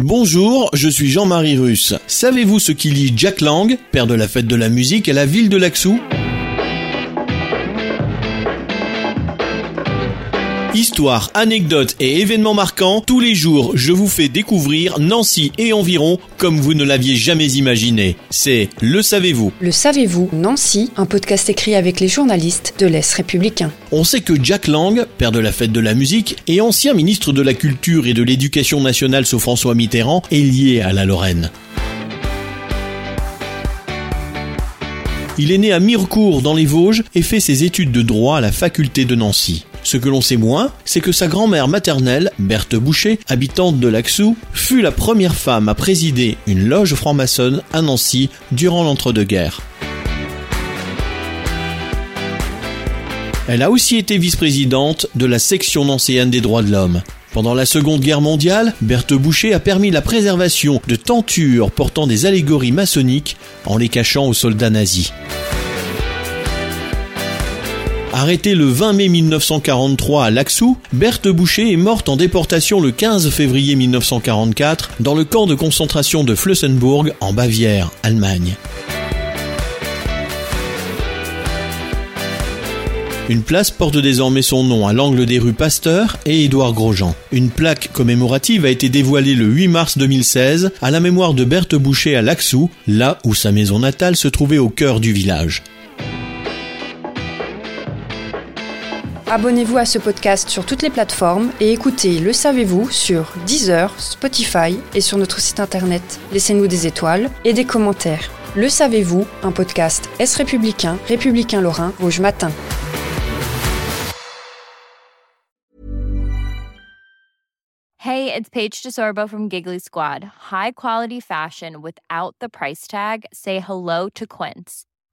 Bonjour, je suis Jean-Marie Russe. Savez-vous ce qui lie Jack Lang, père de la fête de la musique, à la ville de Laxou? Histoire, anecdotes et événements marquants, tous les jours je vous fais découvrir Nancy et environ comme vous ne l'aviez jamais imaginé. C'est Le Savez-vous. Le savez-vous, Nancy, un podcast écrit avec les journalistes de l'Est républicain. On sait que Jack Lang, père de la fête de la musique et ancien ministre de la Culture et de l'Éducation nationale sous François Mitterrand, est lié à la Lorraine. Il est né à Mirecourt dans les Vosges et fait ses études de droit à la faculté de Nancy. Ce que l'on sait moins, c'est que sa grand-mère maternelle, Berthe Boucher, habitante de Laxou, fut la première femme à présider une loge franc-maçonne à Nancy durant l'entre-deux-guerres. Elle a aussi été vice-présidente de la section nancéenne des droits de l'homme. Pendant la Seconde Guerre mondiale, Berthe Boucher a permis la préservation de tentures portant des allégories maçonniques en les cachant aux soldats nazis. Arrêtée le 20 mai 1943 à Laxou, Berthe Boucher est morte en déportation le 15 février 1944 dans le camp de concentration de Flossenburg en Bavière, Allemagne. Une place porte désormais son nom à l'angle des rues Pasteur et Édouard Grosjean. Une plaque commémorative a été dévoilée le 8 mars 2016 à la mémoire de Berthe Boucher à Laxou, là où sa maison natale se trouvait au cœur du village. Abonnez-vous à ce podcast sur toutes les plateformes et écoutez Le Savez-vous sur Deezer, Spotify et sur notre site internet. Laissez-nous des étoiles et des commentaires. Le Savez-vous, un podcast Est républicain, républicain lorrain, Rouge Matin. Hey, it's Paige DeSorbo from Giggly Squad. High quality fashion without the price tag. Say hello to Quince.